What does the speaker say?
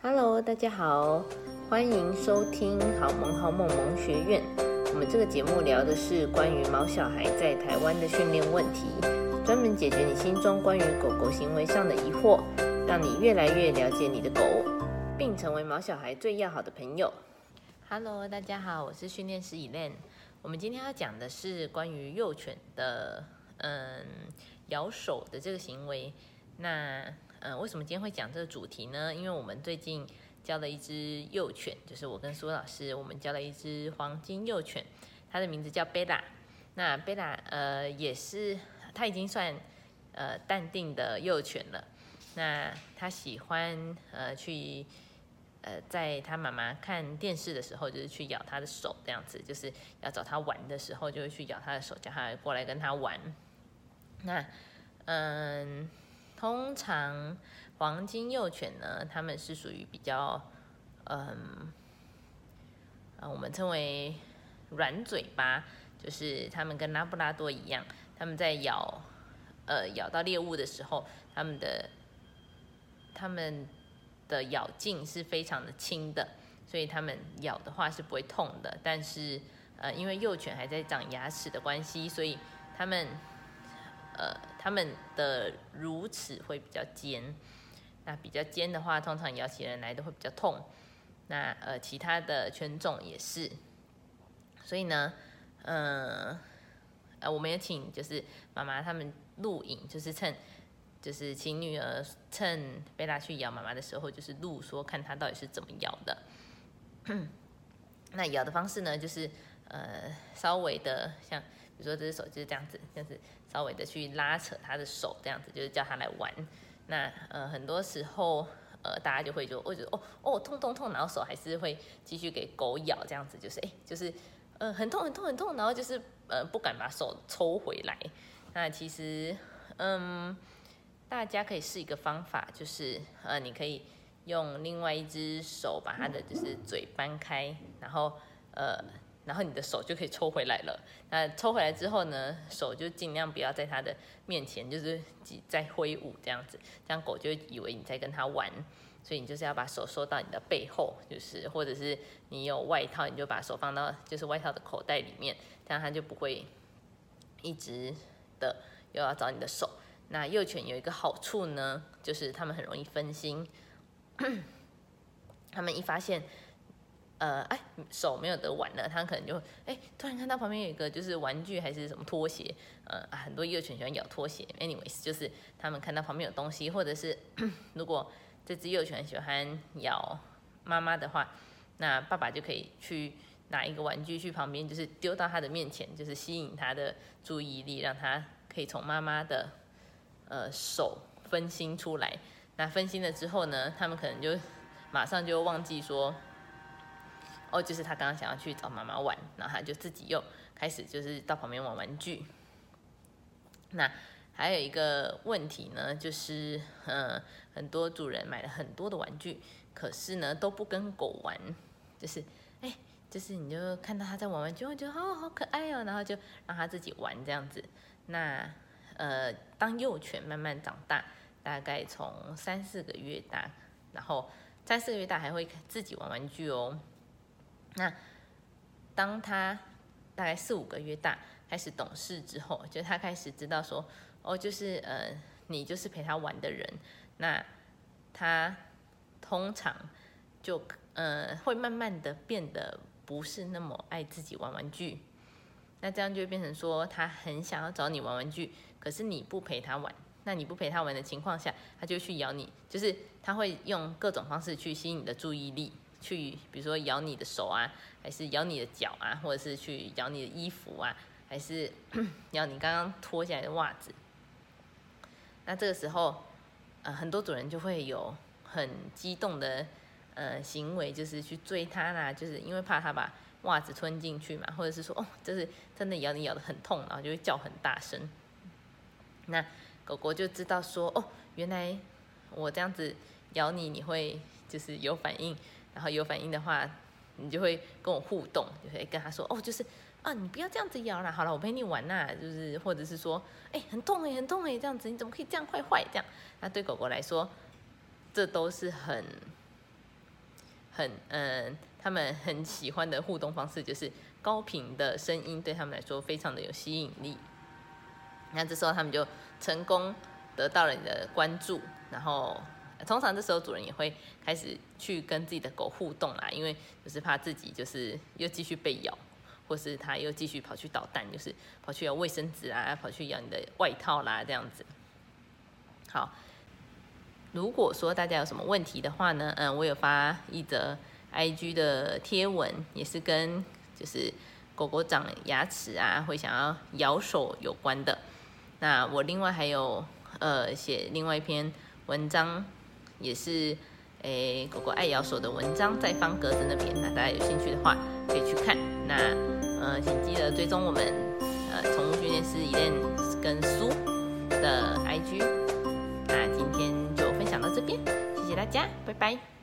Hello，大家好，欢迎收听好萌好萌萌学院。我们这个节目聊的是关于毛小孩在台湾的训练问题，专门解决你心中关于狗狗行为上的疑惑，让你越来越了解你的狗，并成为毛小孩最要好的朋友。Hello，大家好，我是训练师 Elen。我们今天要讲的是关于幼犬的嗯咬手的这个行为。那嗯，为什么今天会讲这个主题呢？因为我们最近教了一只幼犬，就是我跟苏老师，我们教了一只黄金幼犬，它的名字叫贝拉。那贝拉呃也是，它已经算呃淡定的幼犬了。那它喜欢呃去呃在它妈妈看电视的时候，就是去咬它的手这样子，就是要找它玩的时候，就会去咬它的手，叫它过来跟它玩。那嗯。通常黄金幼犬呢，它们是属于比较，嗯，啊，我们称为软嘴巴，就是它们跟拉布拉多一样，它们在咬，呃，咬到猎物的时候，它们的，它们的咬劲是非常的轻的，所以它们咬的话是不会痛的。但是，呃，因为幼犬还在长牙齿的关系，所以它们。呃，他们的乳齿会比较尖，那比较尖的话，通常咬起人来都会比较痛。那呃，其他的犬种也是，所以呢，嗯，呃，我们也请就是妈妈他们录影，就是趁就是请女儿趁贝拉去咬妈妈的时候，就是录说看她到底是怎么咬的。那咬的方式呢，就是呃，稍微的像。比如说这只手就是这样子，这样子稍微的去拉扯它的手，这样子就是叫它来玩。那呃很多时候呃大家就会就我觉得哦哦痛痛痛，然后手还是会继续给狗咬，这样子就是哎就是呃很痛很痛很痛，然后就是呃不敢把手抽回来。那其实嗯大家可以试一个方法，就是呃你可以用另外一只手把它的就是嘴掰开，然后呃。然后你的手就可以抽回来了。那抽回来之后呢，手就尽量不要在它的面前，就是挤在挥舞这样子，这样狗就以为你在跟它玩。所以你就是要把手收到你的背后，就是或者是你有外套，你就把手放到就是外套的口袋里面，这样它就不会一直的又要找你的手。那幼犬有一个好处呢，就是它们很容易分心，它们一发现。呃，哎，手没有得玩了，他可能就哎，突然看到旁边有一个就是玩具还是什么拖鞋，呃，很多幼犬喜欢咬拖鞋。anyways，就是他们看到旁边有东西，或者是 如果这只幼犬喜欢咬妈妈的话，那爸爸就可以去拿一个玩具去旁边，就是丢到他的面前，就是吸引他的注意力，让他可以从妈妈的呃手分心出来。那分心了之后呢，他们可能就马上就忘记说。哦，就是他刚刚想要去找妈妈玩，然后他就自己又开始就是到旁边玩玩具。那还有一个问题呢，就是嗯，很多主人买了很多的玩具，可是呢都不跟狗玩，就是哎，就是你就看到他在玩玩具，觉得哦好可爱哦，然后就让他自己玩这样子。那呃，当幼犬慢慢长大，大概从三四个月大，然后三四个月大还会自己玩玩具哦。那当他大概四五个月大，开始懂事之后，就他开始知道说，哦，就是呃，你就是陪他玩的人，那他通常就呃会慢慢的变得不是那么爱自己玩玩具，那这样就会变成说，他很想要找你玩玩具，可是你不陪他玩，那你不陪他玩的情况下，他就去咬你，就是他会用各种方式去吸引你的注意力。去，比如说咬你的手啊，还是咬你的脚啊，或者是去咬你的衣服啊，还是 咬你刚刚脱下来的袜子。那这个时候，呃，很多主人就会有很激动的呃行为，就是去追它啦，就是因为怕它把袜子吞进去嘛，或者是说哦，就是真的咬你咬得很痛，然后就会叫很大声。那狗狗就知道说哦，原来我这样子咬你，你会就是有反应。然后有反应的话，你就会跟我互动，就会跟他说：“哦，就是啊，你不要这样子咬啦，好了，我陪你玩呐。”就是或者是说：“哎，很痛哎，很痛哎，这样子你怎么可以这样坏坏这样？”那对狗狗来说，这都是很很嗯，他们很喜欢的互动方式就是高频的声音，对他们来说非常的有吸引力。那这时候他们就成功得到了你的关注，然后通常这时候主人也会开始去跟自己的狗互动啦，因为就是怕自己就是又继续被咬，或是它又继续跑去捣蛋，就是跑去咬卫生纸啊，跑去咬你的外套啦，这样子。好，如果说大家有什么问题的话呢，嗯，我有发一则 IG 的贴文，也是跟就是狗狗长牙齿啊，会想要咬手有关的。那我另外还有呃写另外一篇文章，也是诶狗狗爱咬手的文章，在方格子那边，那大家有兴趣的话可以去看。那呃请记得追踪我们呃宠物训练师伊莲跟苏的 IG。那今天就分享到这边，谢谢大家，拜拜。